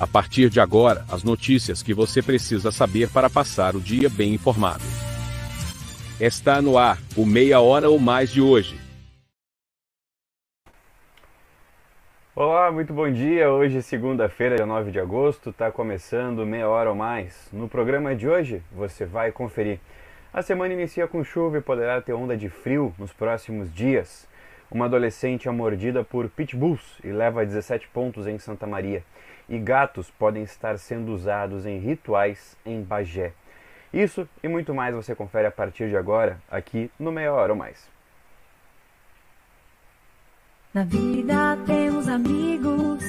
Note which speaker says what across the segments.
Speaker 1: A partir de agora, as notícias que você precisa saber para passar o dia bem informado. Está no ar, o Meia Hora ou Mais de hoje.
Speaker 2: Olá, muito bom dia. Hoje, segunda-feira, dia 9 de agosto, está começando Meia Hora ou Mais. No programa de hoje, você vai conferir. A semana inicia com chuva e poderá ter onda de frio nos próximos dias. Uma adolescente é mordida por pitbulls e leva 17 pontos em Santa Maria e gatos podem estar sendo usados em rituais em Bagé. Isso e muito mais você confere a partir de agora, aqui no Meia Hora ou Mais.
Speaker 3: Na vida temos amigos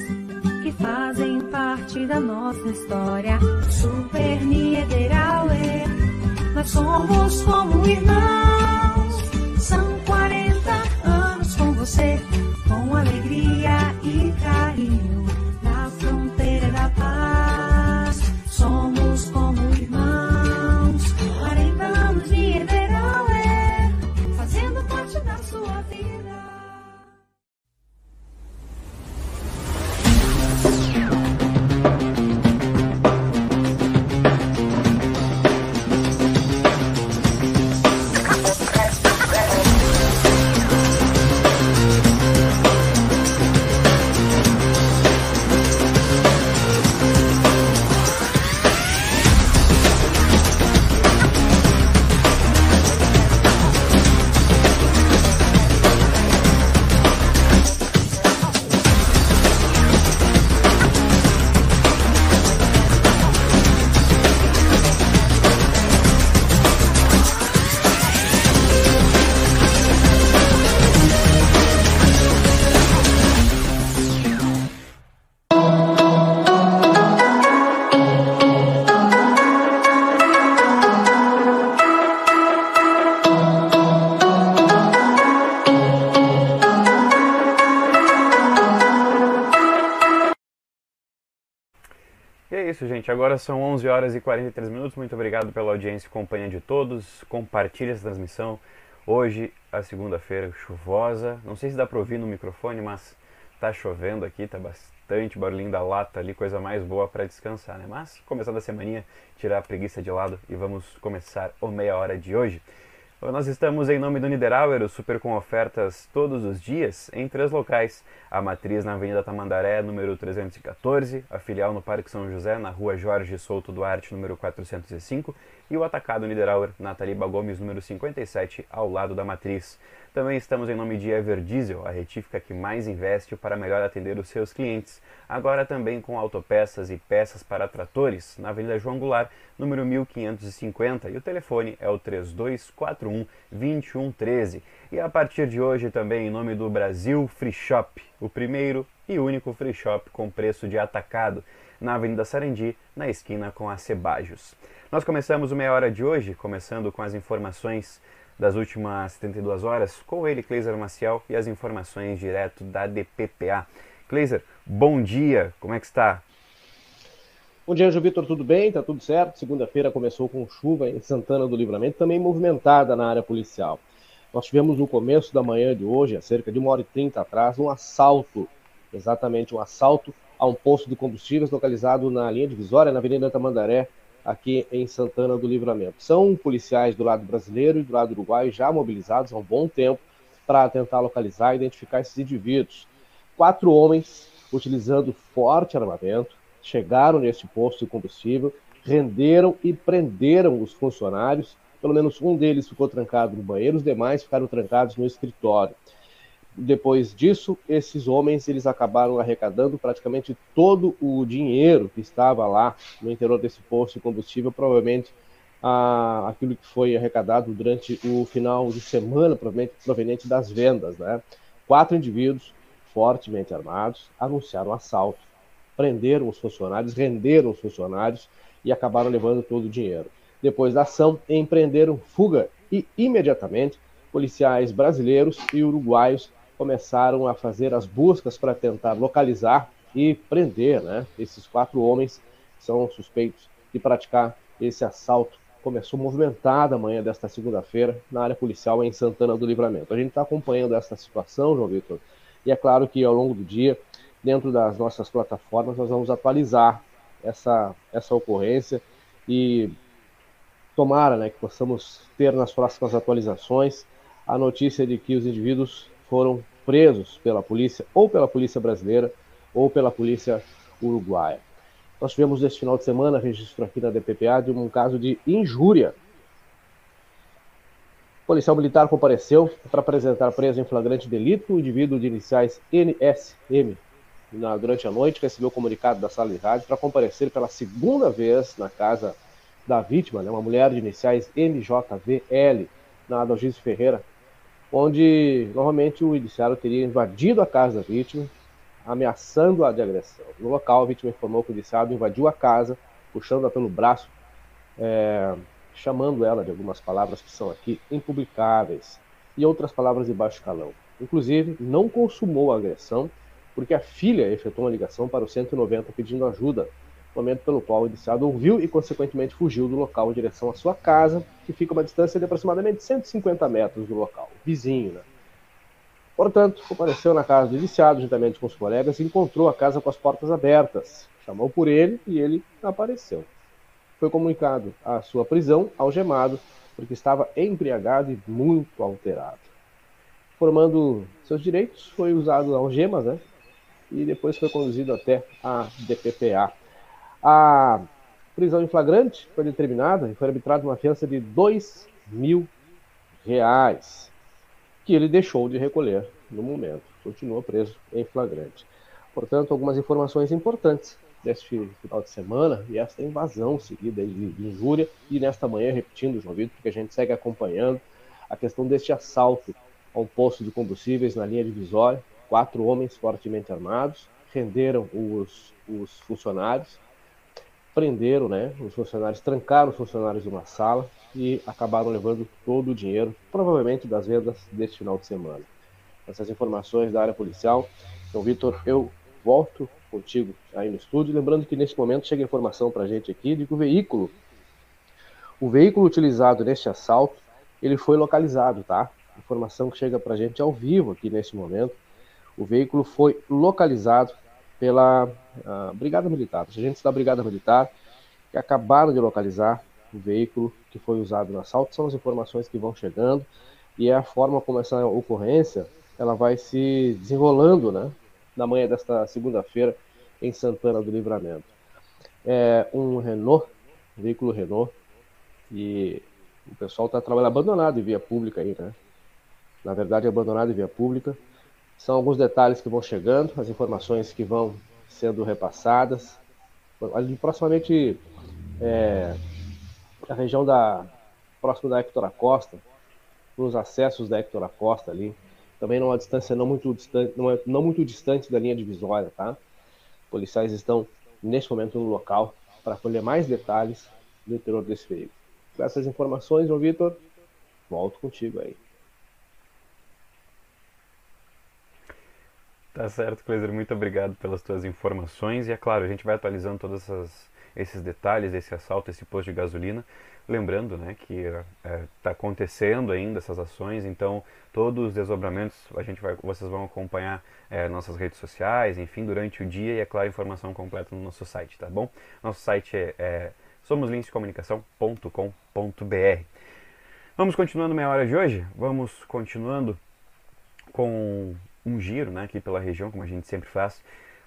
Speaker 3: que fazem parte da nossa história. Super Niederauer, nós somos como irmãos. São 40 anos com você,
Speaker 2: gente. Agora são 11 horas e 43 minutos. Muito obrigado pela audiência e companhia de todos. Compartilhe essa transmissão. Hoje, a segunda-feira, chuvosa. Não sei se dá para ouvir no microfone, mas tá chovendo aqui, tá bastante barulhinho da lata ali, coisa mais boa para descansar, né? Mas, começando a semaninha, tirar a preguiça de lado e vamos começar o meia hora de hoje. Nós estamos em nome do Niederauer, super com ofertas todos os dias em três locais. A matriz na Avenida Tamandaré, número 314, a filial no Parque São José, na Rua Jorge Souto Duarte, número 405, e o atacado Niederauer, na Taliba Gomes, número 57, ao lado da matriz. Também estamos em nome de Everdiesel, a retífica que mais investe para melhor atender os seus clientes. Agora também com autopeças e peças para tratores, na Avenida João Goulart, número 1550, e o telefone é o 3241 2113. E a partir de hoje também em nome do Brasil Free Shop, o primeiro e único free shop com preço de atacado, na Avenida Sarandi, na esquina com a Cebajos. Nós começamos o meia hora de hoje, começando com as informações das últimas 72 horas, com ele, Cleiser Maciel, e as informações direto da DPPA. Cleiser, bom dia, como é que está?
Speaker 4: Bom dia, Anjo Vitor, tudo bem? Tá tudo certo? Segunda-feira começou com chuva em Santana do Livramento, também movimentada na área policial. Nós tivemos no começo da manhã de hoje, há cerca de uma hora e trinta atrás, um assalto, exatamente um assalto a um posto de combustíveis localizado na linha divisória, na Avenida Tamandaré, aqui em Santana do Livramento. São policiais do lado brasileiro e do lado uruguaio já mobilizados há um bom tempo para tentar localizar e identificar esses indivíduos. Quatro homens, utilizando forte armamento, chegaram neste posto de combustível, renderam e prenderam os funcionários. Pelo menos um deles ficou trancado no banheiro, os demais ficaram trancados no escritório. Depois disso, esses homens eles acabaram arrecadando praticamente todo o dinheiro que estava lá no interior desse posto de combustível, provavelmente aquilo que foi arrecadado durante o final de semana, provavelmente proveniente das vendas. Né? Quatro indivíduos fortemente armados anunciaram assalto, prenderam os funcionários, renderam os funcionários e acabaram levando todo o dinheiro. Depois da ação, empreenderam fuga e imediatamente policiais brasileiros e uruguaios começaram a fazer as buscas para tentar localizar e prender né, esses quatro homens que são suspeitos de praticar esse assalto. Começou movimentada a manhã desta segunda-feira na área policial em Santana do Livramento. A gente está acompanhando essa situação, João Vitor, e é claro que ao longo do dia dentro das nossas plataformas, nós vamos atualizar essa, essa ocorrência e tomara né, que possamos ter nas próximas atualizações a notícia de que os indivíduos foram presos pela polícia, ou pela polícia brasileira, ou pela polícia uruguaia. Nós tivemos neste final de semana registro aqui na DPPA de um caso de injúria. O policial militar compareceu para apresentar preso em flagrante delito o indivíduo de iniciais NSM. Na, durante a noite, recebeu o comunicado da sala de rádio para comparecer pela segunda vez na casa da vítima, né, uma mulher de iniciais MJVL, na Adalgise Ferreira, onde novamente o indiciário teria invadido a casa da vítima, ameaçando-a de agressão. No local, a vítima informou que o indiciado invadiu a casa, puxando-a pelo braço, é, chamando ela de algumas palavras que são aqui impublicáveis e outras palavras de baixo calão. Inclusive, não consumou a agressão, porque a filha efetuou uma ligação para o 190 pedindo ajuda momento pelo qual o indiciado ouviu e, consequentemente, fugiu do local em direção à sua casa, que fica a uma distância de aproximadamente 150 metros do local, vizinho. Né? Portanto, compareceu na casa do indiciado, juntamente com os colegas, e encontrou a casa com as portas abertas. Chamou por ele e ele apareceu. Foi comunicado a sua prisão, algemado, porque estava embriagado e muito alterado. Formando seus direitos, foi usado algemas, né? E depois foi conduzido até a DPPA, a prisão em flagrante foi determinada e foi arbitrada uma fiança de dois mil reais, que ele deixou de recolher no momento. Continua preso em flagrante. Portanto, algumas informações importantes deste final de semana e esta invasão seguida de injúria e nesta manhã, repetindo, João Vitor, porque a gente segue acompanhando a questão deste assalto a um posto de combustíveis na linha divisória. Quatro homens fortemente armados renderam os, os funcionários prenderam né, os funcionários, trancaram os funcionários de uma sala e acabaram levando todo o dinheiro, provavelmente das vendas deste final de semana. Essas informações da área policial. Então, Vitor, eu volto contigo aí no estúdio. Lembrando que neste momento chega informação para a gente aqui de que o veículo, o veículo utilizado neste assalto, ele foi localizado, tá? Informação que chega para a gente ao vivo aqui neste momento. O veículo foi localizado pela uh, Brigada Militar, os agentes da Brigada Militar, que acabaram de localizar o veículo que foi usado no assalto, são as informações que vão chegando e é a forma como essa ocorrência ela vai se desenrolando, né, na manhã desta segunda-feira em Santana do Livramento. É um Renault, veículo Renault, e o pessoal está trabalhando abandonado em via pública aí, né? Na verdade, abandonado em via pública. São alguns detalhes que vão chegando, as informações que vão sendo repassadas. Proximamente, é, a região da próximo da Hector Acosta, nos acessos da Hector Acosta ali, também numa distância não muito distante, não, é, não muito distante da linha divisória, tá? Policiais estão neste momento no local para colher mais detalhes do interior desse veículo. Com essas informações, João Vitor, volto contigo aí.
Speaker 2: Tá certo, Cleiser. Muito obrigado pelas tuas informações. E é claro, a gente vai atualizando todos essas, esses detalhes desse assalto, esse posto de gasolina. Lembrando né, que está é, tá acontecendo ainda essas ações, então todos os desdobramentos a gente vai, vocês vão acompanhar é, nossas redes sociais, enfim, durante o dia e, é claro, informação completa no nosso site, tá bom? Nosso site é, é. Vamos continuando meia hora de hoje? Vamos continuando com um giro né, aqui pela região, como a gente sempre faz,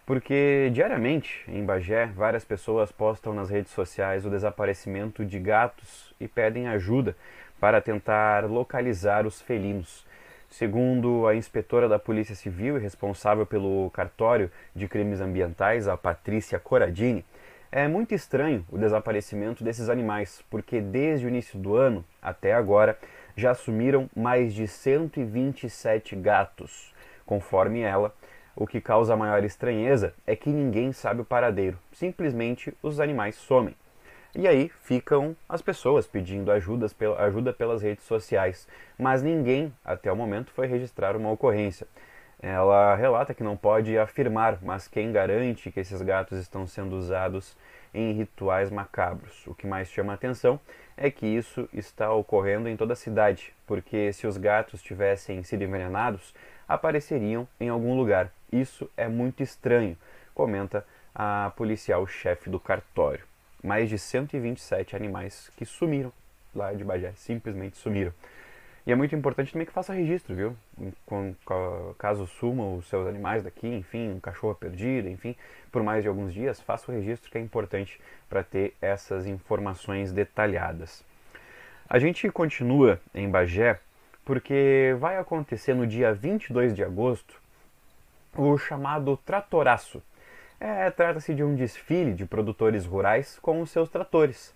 Speaker 2: porque diariamente em Bagé várias pessoas postam nas redes sociais o desaparecimento de gatos e pedem ajuda para tentar localizar os felinos. Segundo a inspetora da Polícia Civil e responsável pelo cartório de crimes ambientais, a Patrícia Coradini, é muito estranho o desaparecimento desses animais, porque desde o início do ano até agora já sumiram mais de 127 gatos. Conforme ela, o que causa maior estranheza é que ninguém sabe o paradeiro, simplesmente os animais somem. E aí ficam as pessoas pedindo ajudas, ajuda pelas redes sociais, mas ninguém, até o momento, foi registrar uma ocorrência. Ela relata que não pode afirmar, mas quem garante que esses gatos estão sendo usados em rituais macabros. O que mais chama a atenção é que isso está ocorrendo em toda a cidade, porque se os gatos tivessem sido envenenados, apareceriam em algum lugar Isso é muito estranho, comenta a policial-chefe do cartório. Mais de 127 animais que sumiram lá de Bagé, simplesmente sumiram. E é muito importante também que faça registro, viu? caso sumam os seus animais daqui, enfim, um cachorro perdido, enfim, por mais de alguns dias, faça o registro que é importante para ter essas informações detalhadas. A gente continua em Bagé porque vai acontecer no dia 22 de agosto o chamado Tratoraço. É, Trata-se de um desfile de produtores rurais com os seus tratores.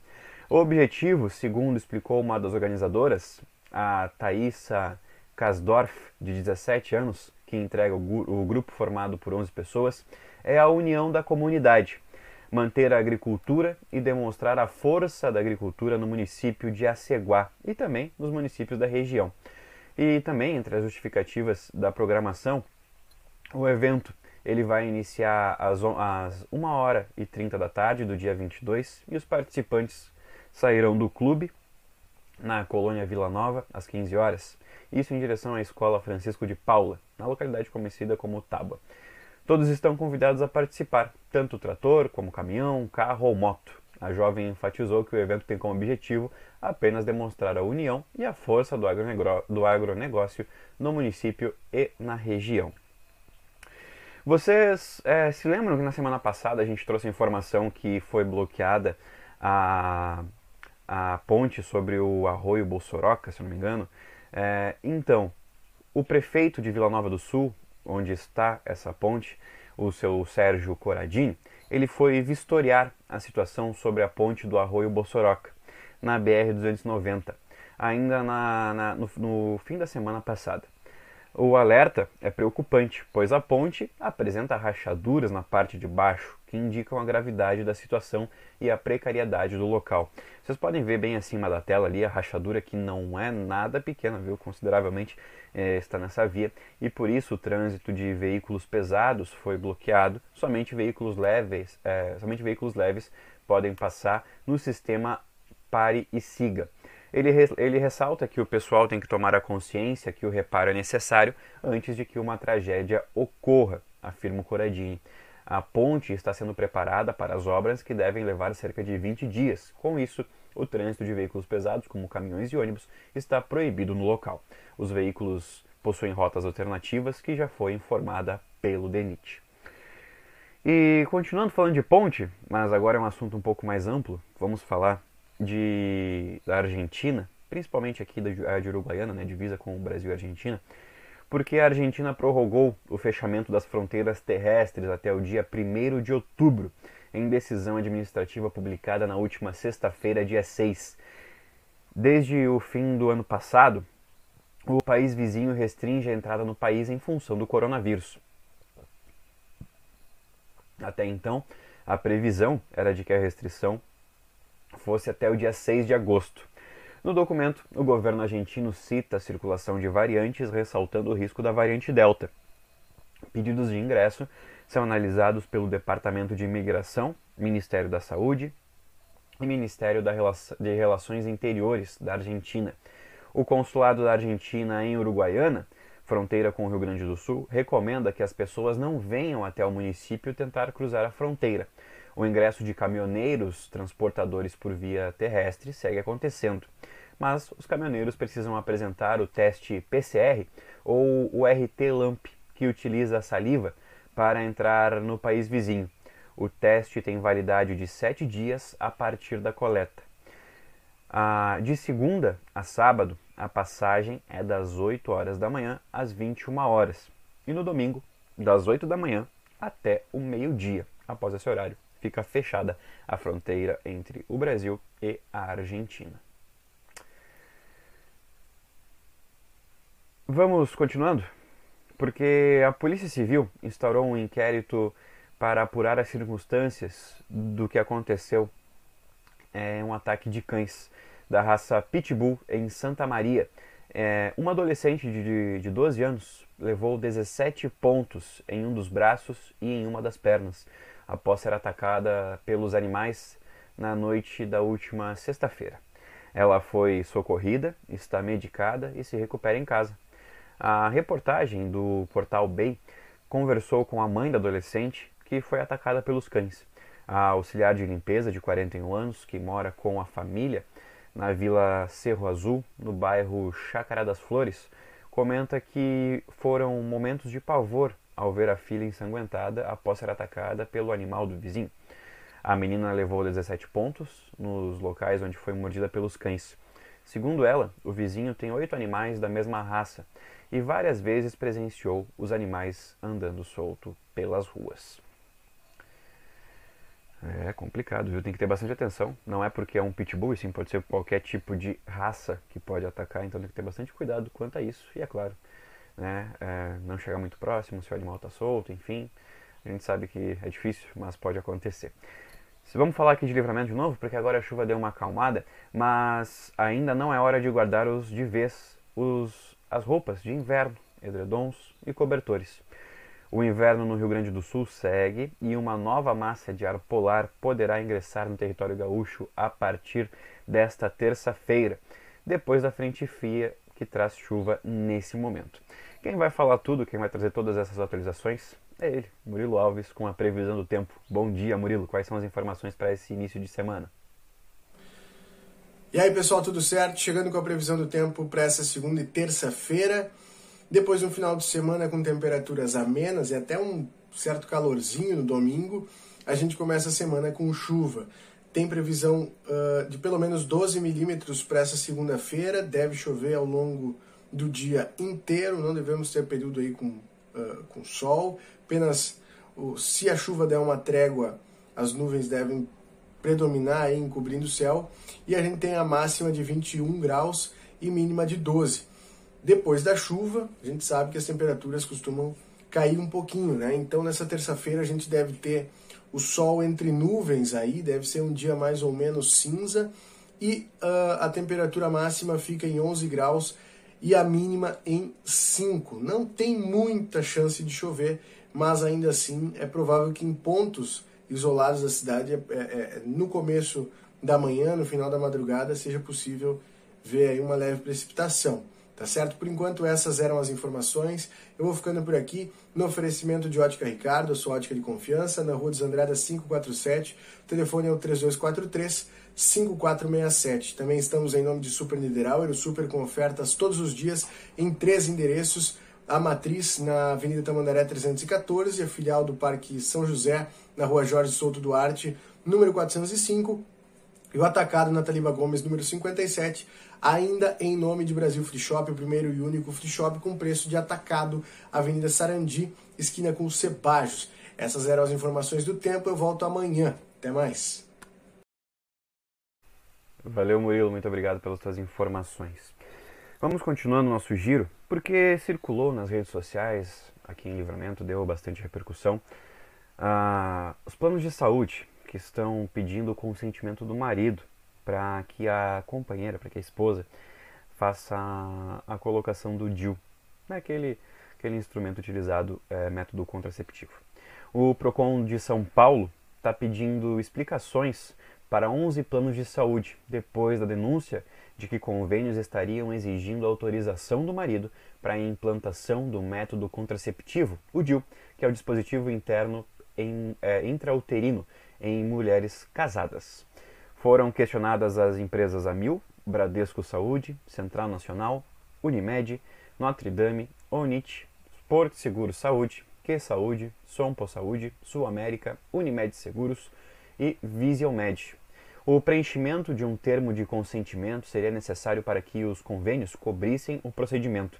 Speaker 2: O objetivo, segundo explicou uma das organizadoras, a Thaisa Kasdorf, de 17 anos, que entrega o, o grupo formado por 11 pessoas, é a união da comunidade, manter a agricultura e demonstrar a força da agricultura no município de Aceguá e também nos municípios da região. E também, entre as justificativas da programação, o evento ele vai iniciar às, às 1 hora e 30 da tarde do dia 22 e os participantes sairão do clube na colônia Vila Nova, às 15 horas, isso em direção à Escola Francisco de Paula, na localidade conhecida como Tábua. Todos estão convidados a participar, tanto trator como caminhão, carro ou moto. A jovem enfatizou que o evento tem como objetivo apenas demonstrar a união e a força do, do agronegócio no município e na região. Vocês é, se lembram que na semana passada a gente trouxe a informação que foi bloqueada a a ponte sobre o arroio Bolsoroca, se não me engano. É, então, o prefeito de Vila Nova do Sul, onde está essa ponte, o seu Sérgio Coradin, ele foi vistoriar a situação sobre a ponte do arroio Bolsoroca, na BR-290, ainda na, na, no, no fim da semana passada. O alerta é preocupante, pois a ponte apresenta rachaduras na parte de baixo, que indicam a gravidade da situação e a precariedade do local. Vocês podem ver bem acima da tela ali a rachadura que não é nada pequena, viu? Consideravelmente é, está nessa via e por isso o trânsito de veículos pesados foi bloqueado. Somente veículos leves, é, somente veículos leves podem passar no sistema pare e siga. Ele, ele ressalta que o pessoal tem que tomar a consciência que o reparo é necessário antes de que uma tragédia ocorra, afirma o Coradini. A ponte está sendo preparada para as obras que devem levar cerca de 20 dias. Com isso, o trânsito de veículos pesados, como caminhões e ônibus, está proibido no local. Os veículos possuem rotas alternativas que já foi informada pelo DENIT. E continuando falando de ponte, mas agora é um assunto um pouco mais amplo, vamos falar de, da Argentina, principalmente aqui da de Uruguaiana, né, divisa com o Brasil e a Argentina porque a Argentina prorrogou o fechamento das fronteiras terrestres até o dia 1 de outubro, em decisão administrativa publicada na última sexta-feira, dia 6. Desde o fim do ano passado, o país vizinho restringe a entrada no país em função do coronavírus. Até então, a previsão era de que a restrição fosse até o dia 6 de agosto. No documento, o governo argentino cita a circulação de variantes, ressaltando o risco da variante Delta. Pedidos de ingresso são analisados pelo Departamento de Imigração, Ministério da Saúde e Ministério de Relações Interiores da Argentina. O consulado da Argentina em Uruguaiana, fronteira com o Rio Grande do Sul, recomenda que as pessoas não venham até o município tentar cruzar a fronteira. O ingresso de caminhoneiros transportadores por via terrestre segue acontecendo mas os caminhoneiros precisam apresentar o teste PCR ou o RT-LAMP, que utiliza a saliva para entrar no país vizinho. O teste tem validade de 7 dias a partir da coleta. Ah, de segunda a sábado, a passagem é das 8 horas da manhã às 21 horas. E no domingo, das 8 da manhã até o meio-dia. Após esse horário, fica fechada a fronteira entre o Brasil e a Argentina. Vamos continuando? Porque a Polícia Civil instaurou um inquérito para apurar as circunstâncias do que aconteceu é, um ataque de cães da raça Pitbull em Santa Maria. É, uma adolescente de, de 12 anos levou 17 pontos em um dos braços e em uma das pernas após ser atacada pelos animais na noite da última sexta-feira. Ela foi socorrida, está medicada e se recupera em casa. A reportagem do portal Bay conversou com a mãe da adolescente que foi atacada pelos cães. A auxiliar de limpeza de 41 anos, que mora com a família na Vila Cerro Azul, no bairro Chácara das Flores, comenta que foram momentos de pavor ao ver a filha ensanguentada após ser atacada pelo animal do vizinho. A menina levou 17 pontos nos locais onde foi mordida pelos cães. Segundo ela, o vizinho tem oito animais da mesma raça e várias vezes presenciou os animais andando solto pelas ruas. É complicado, viu? Tem que ter bastante atenção. Não é porque é um pitbull, sim pode ser qualquer tipo de raça que pode atacar, então tem que ter bastante cuidado quanto a isso. E é claro, né? É, não chegar muito próximo se o animal está solto, enfim. A gente sabe que é difícil, mas pode acontecer. Vamos falar aqui de livramento de novo, porque agora a chuva deu uma acalmada, mas ainda não é hora de guardar os de vez os, as roupas de inverno, edredons e cobertores. O inverno no Rio Grande do Sul segue e uma nova massa de ar polar poderá ingressar no território gaúcho a partir desta terça-feira, depois da frente fria que traz chuva nesse momento. Quem vai falar tudo, quem vai trazer todas essas atualizações é ele, Murilo Alves, com a previsão do tempo. Bom dia, Murilo. Quais são as informações para esse início de semana?
Speaker 5: E aí, pessoal, tudo certo? Chegando com a previsão do tempo para essa segunda e terça-feira. Depois de um final de semana com temperaturas amenas e até um certo calorzinho no domingo, a gente começa a semana com chuva. Tem previsão uh, de pelo menos 12 milímetros para essa segunda-feira, deve chover ao longo do dia inteiro, não devemos ter período aí com, uh, com sol, apenas uh, se a chuva der uma trégua, as nuvens devem predominar aí encobrindo o céu, e a gente tem a máxima de 21 graus e mínima de 12. Depois da chuva, a gente sabe que as temperaturas costumam cair um pouquinho, né? Então nessa terça-feira a gente deve ter o sol entre nuvens aí, deve ser um dia mais ou menos cinza e uh, a temperatura máxima fica em 11 graus e a mínima em 5. Não tem muita chance de chover, mas ainda assim é provável que em pontos isolados da cidade, é, é, é no começo da manhã, no final da madrugada, seja possível ver aí uma leve precipitação. Tá certo? Por enquanto, essas eram as informações. Eu vou ficando por aqui no oferecimento de Ótica Ricardo, sua ótica de confiança, na Rua dos Andradas 547. O telefone é o 3243 5467. Também estamos em nome de Super Niederauer, o Super com ofertas todos os dias em três endereços. A matriz na Avenida Tamandaré 314, a filial do Parque São José, na Rua Jorge Souto Duarte, número 405, e o atacado na Taliba Gomes, número 57, ainda em nome de Brasil Free Shop, o primeiro e único free shop com preço de atacado, Avenida Sarandi, esquina com Cebajos. Essas eram as informações do tempo, eu volto amanhã. Até mais.
Speaker 2: Valeu, Murilo, muito obrigado pelas suas informações. Vamos continuando nosso giro, porque circulou nas redes sociais, aqui em Livramento, deu bastante repercussão, ah, os planos de saúde que estão pedindo o consentimento do marido para que a companheira, para que a esposa faça a, colocação do DIU, né, aquele, aquele instrumento utilizado, é, método contraceptivo. O PROCON de São Paulo está pedindo explicações para 11 planos de saúde, depois da denúncia de que convênios estariam exigindo autorização do marido para a implantação do método contraceptivo, o DIU, que é o dispositivo interno em, é, intrauterino em mulheres casadas. Foram questionadas as empresas Amil, Bradesco Saúde, Central Nacional, Unimed, Notre Dame, Onit, Porto Seguro Saúde, Que Saúde, Sompo Saúde, Sul América, Unimed Seguros e Visiomed. O preenchimento de um termo de consentimento seria necessário para que os convênios cobrissem o procedimento.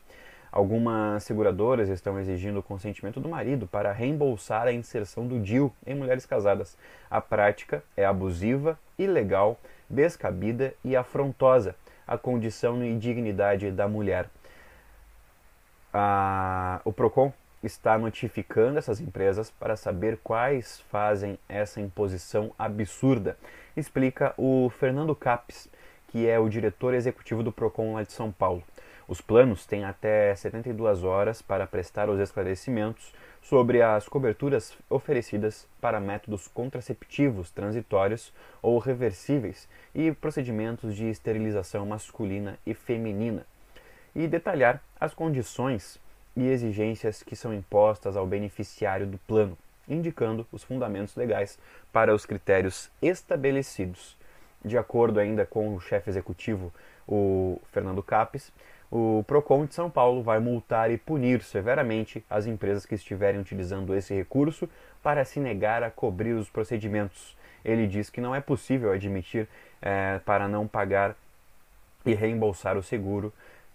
Speaker 2: Algumas seguradoras estão exigindo o consentimento do marido para reembolsar a inserção do DIU em mulheres casadas. A prática é abusiva, ilegal, descabida e afrontosa à condição e dignidade da mulher. A... o PROCON está notificando essas empresas para saber quais fazem essa imposição absurda, explica o Fernando Capes, que é o diretor executivo do PROCON lá de São Paulo. Os planos têm até 72 horas para prestar os esclarecimentos sobre as coberturas oferecidas para métodos contraceptivos transitórios ou reversíveis e procedimentos de esterilização masculina e feminina, e detalhar as condições e exigências que são impostas ao beneficiário do plano, indicando os fundamentos legais para os critérios estabelecidos. De acordo ainda com o chefe executivo, o Fernando Capes, o Procon de São Paulo vai multar e punir severamente as empresas que estiverem utilizando esse recurso para se negar a cobrir os procedimentos. Ele diz que não é possível admitir é, para não pagar e reembolsar o seguro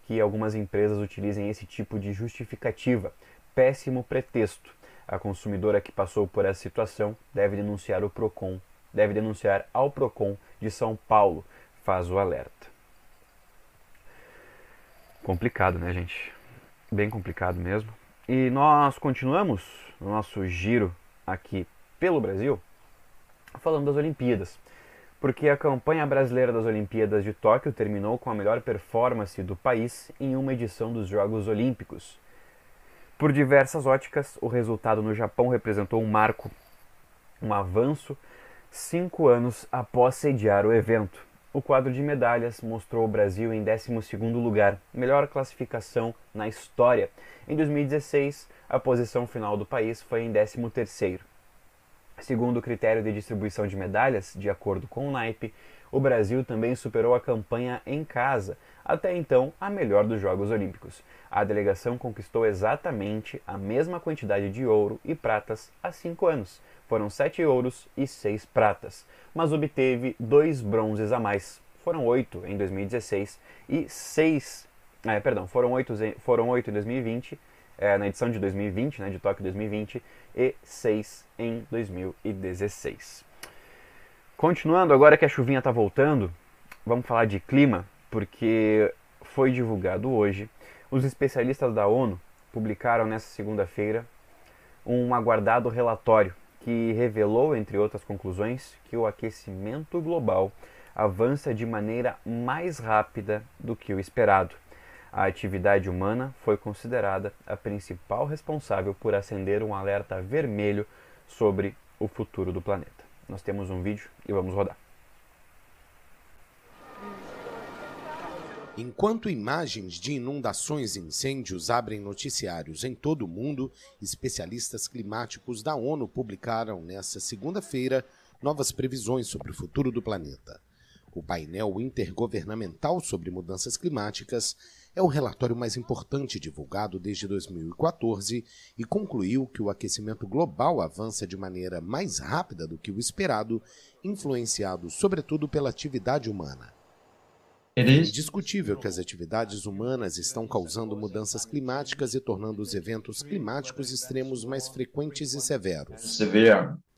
Speaker 2: que algumas empresas utilizem esse tipo de justificativa. Péssimo pretexto. A consumidora que passou por essa situação deve denunciar o Procon, deve denunciar ao Procon de São Paulo, faz o alerta. Complicado, né, gente? Bem complicado mesmo. E nós continuamos o nosso giro aqui pelo Brasil falando das Olimpíadas. Porque a campanha brasileira das Olimpíadas de Tóquio terminou com a melhor performance do país em uma edição dos Jogos Olímpicos. Por diversas óticas, o resultado no Japão representou um marco, um avanço, cinco anos após sediar o evento. O quadro de medalhas mostrou o Brasil em 12º lugar, melhor classificação na história. Em 2016, a posição final do país foi em 13º. Segundo o critério de distribuição de medalhas, de acordo com o naipe, o Brasil também superou a campanha em casa, até então a melhor dos Jogos Olímpicos. A delegação conquistou exatamente a mesma quantidade de ouro e pratas há cinco anos, foram sete ouros e seis pratas, mas obteve dois bronzes a mais. Foram oito em 2016 e seis, é, perdão, foram oito, foram oito em 2020, é, na edição de 2020, né, de Tóquio 2020, e seis em 2016. Continuando, agora que a chuvinha está voltando, vamos falar de clima, porque foi divulgado hoje. Os especialistas da ONU publicaram nesta segunda-feira um aguardado relatório que revelou, entre outras conclusões, que o aquecimento global avança de maneira mais rápida do que o esperado. A atividade humana foi considerada a principal responsável por acender um alerta vermelho sobre o futuro do planeta. Nós temos um vídeo e vamos rodar.
Speaker 6: Enquanto imagens de inundações e incêndios abrem noticiários em todo o mundo, especialistas climáticos da ONU publicaram nesta segunda-feira novas previsões sobre o futuro do planeta. O painel intergovernamental sobre mudanças climáticas é o relatório mais importante divulgado desde 2014 e concluiu que o aquecimento global avança de maneira mais rápida do que o esperado, influenciado sobretudo pela atividade humana. É indiscutível que as atividades humanas estão causando mudanças climáticas e tornando os eventos climáticos extremos mais frequentes e severos.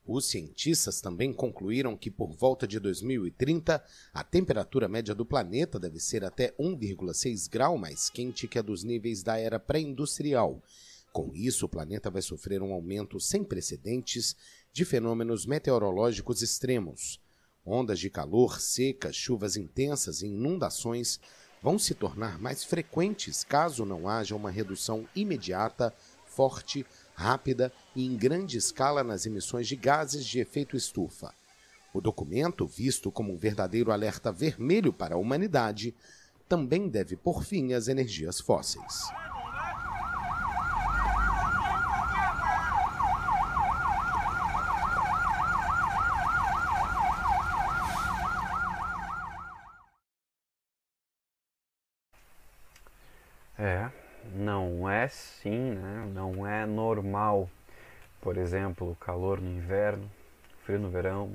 Speaker 6: Os cientistas também concluíram que por volta de 2030, a temperatura média do planeta deve ser até 1,6 grau mais quente que a dos níveis da era pré-industrial. Com isso, o planeta vai sofrer um aumento sem precedentes de fenômenos meteorológicos extremos. Ondas de calor, secas, chuvas intensas e inundações vão se tornar mais frequentes caso não haja uma redução imediata, forte, rápida e em grande escala nas emissões de gases de efeito estufa. O documento, visto como um verdadeiro alerta vermelho para a humanidade, também deve pôr fim às energias fósseis.
Speaker 2: É, não é sim, né? não é normal. Por exemplo, calor no inverno, frio no verão.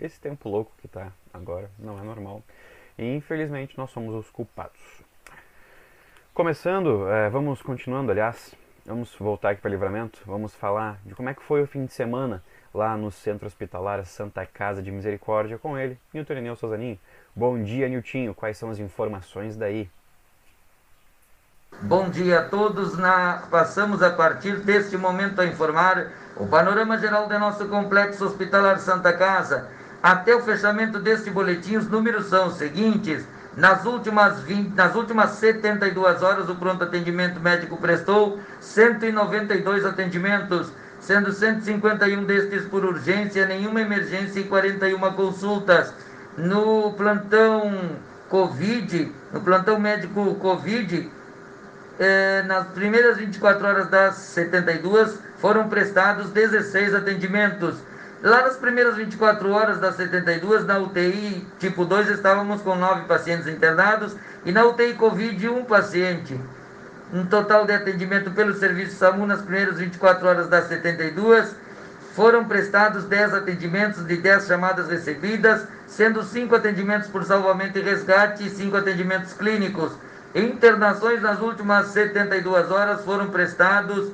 Speaker 2: Esse tempo louco que está agora não é normal. E infelizmente nós somos os culpados. Começando, é, vamos continuando, aliás, vamos voltar aqui para Livramento, vamos falar de como é que foi o fim de semana lá no Centro Hospitalar Santa Casa de Misericórdia com ele, Nilton Irineu Souzaninho. Bom dia, Niltinho, quais são as informações daí?
Speaker 7: Bom dia a todos. Na... Passamos a partir deste momento a informar o panorama geral do nosso complexo hospitalar Santa Casa. Até o fechamento deste boletim, os números são os seguintes. Nas últimas, 20, nas últimas 72 horas, o pronto atendimento médico prestou 192 atendimentos, sendo 151 destes por urgência, nenhuma emergência e 41 consultas. No plantão Covid, no plantão médico Covid, eh, nas primeiras 24 horas das 72 foram prestados 16 atendimentos. Lá nas primeiras 24 horas das 72, na UTI tipo 2, estávamos com 9 pacientes internados e na UTI Covid, um paciente. Um total de atendimento pelo serviço SAMU nas primeiras 24 horas das 72, foram prestados 10 atendimentos de 10 chamadas recebidas, sendo 5 atendimentos por salvamento e resgate e 5 atendimentos clínicos. Internações nas últimas 72 horas foram prestados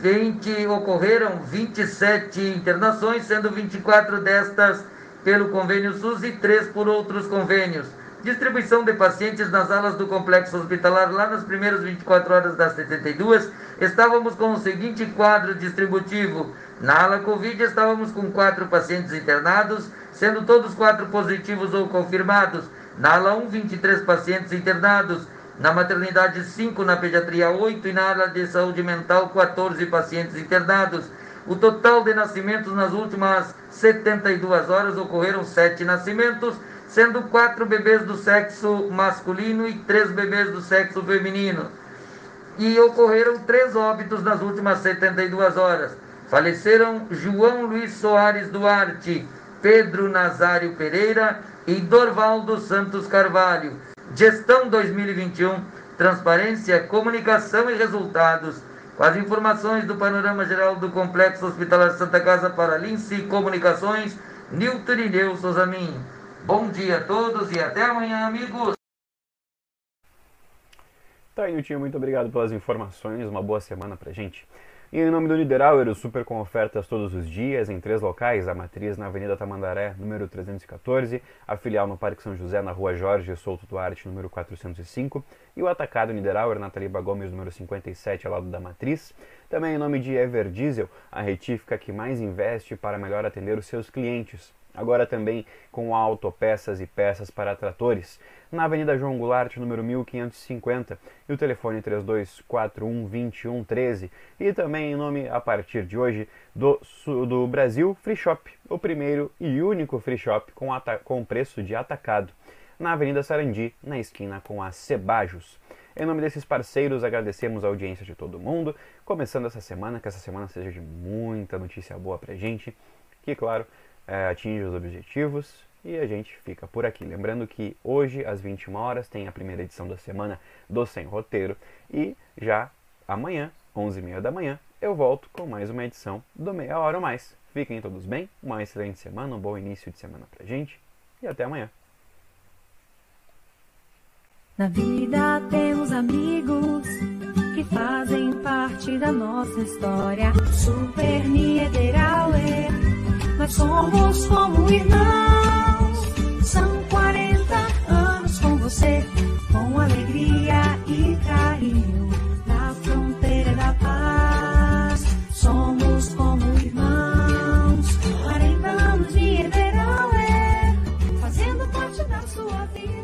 Speaker 7: 20, ocorreram 27 internações, sendo 24 destas pelo convênio SUS e 3 por outros convênios. Distribuição de pacientes nas alas do complexo hospitalar, lá nas primeiras 24 horas das 72, estávamos com o seguinte quadro distributivo. Na ala Covid, estávamos com quatro pacientes internados, sendo todos quatro positivos ou confirmados. Na ala 1, 23 pacientes internados. Na maternidade, 5, na pediatria, 8 e na área de saúde mental, 14 pacientes internados. O total de nascimentos nas últimas 72 horas ocorreram 7 nascimentos, sendo 4 bebês do sexo masculino e 3 bebês do sexo feminino. E ocorreram 3 óbitos nas últimas 72 horas. Faleceram João Luiz Soares Duarte, Pedro Nazário Pereira e Dorvaldo Santos Carvalho. Gestão 2021, transparência, comunicação e resultados. Com as informações do panorama geral do Complexo Hospitalar Santa Casa para Lince Comunicações, Nilton Ineu Souzamin. Bom dia a todos e até amanhã, amigos.
Speaker 2: Tá, Nilton, muito obrigado pelas informações. Uma boa semana pra gente. E em nome do Niederauer, o super com ofertas todos os dias em três locais, a matriz na Avenida Tamandaré, número 314, a filial no Parque São José, na Rua Jorge Souto Duarte, número 405, e o atacado Niederauer, na Taliba Gomes, número 57, ao lado da matriz. Também em nome de Ever Diesel, a retífica que mais investe para melhor atender os seus clientes. Agora também com autopeças e peças para tratores na Avenida João Goulart, número 1550, e o telefone 3241-2113. E também em nome, a partir de hoje, do, do Brasil Free Shop, o primeiro e único free shop com, com preço de atacado, na Avenida Sarandi, na esquina com a Cebajos. Em nome desses parceiros, agradecemos a audiência de todo mundo. Começando essa semana, que essa semana seja de muita notícia boa pra gente, que, claro, é, atinja os objetivos e a gente fica por aqui. Lembrando que hoje, às 21 horas, tem a primeira edição da semana do Sem Roteiro. E já amanhã, 11h30 da manhã, eu volto com mais uma edição do Meia Hora ou Mais. Fiquem todos bem, uma excelente semana, um bom início de semana pra gente e até amanhã.
Speaker 3: Na vida temos amigos que fazem parte da nossa história. Super Niederauer, nós somos como irmãos. São 40 anos com você, com alegria e carinho, na fronteira da paz. Somos como irmãos. 40 anos de Everauê, fazendo parte da sua vida.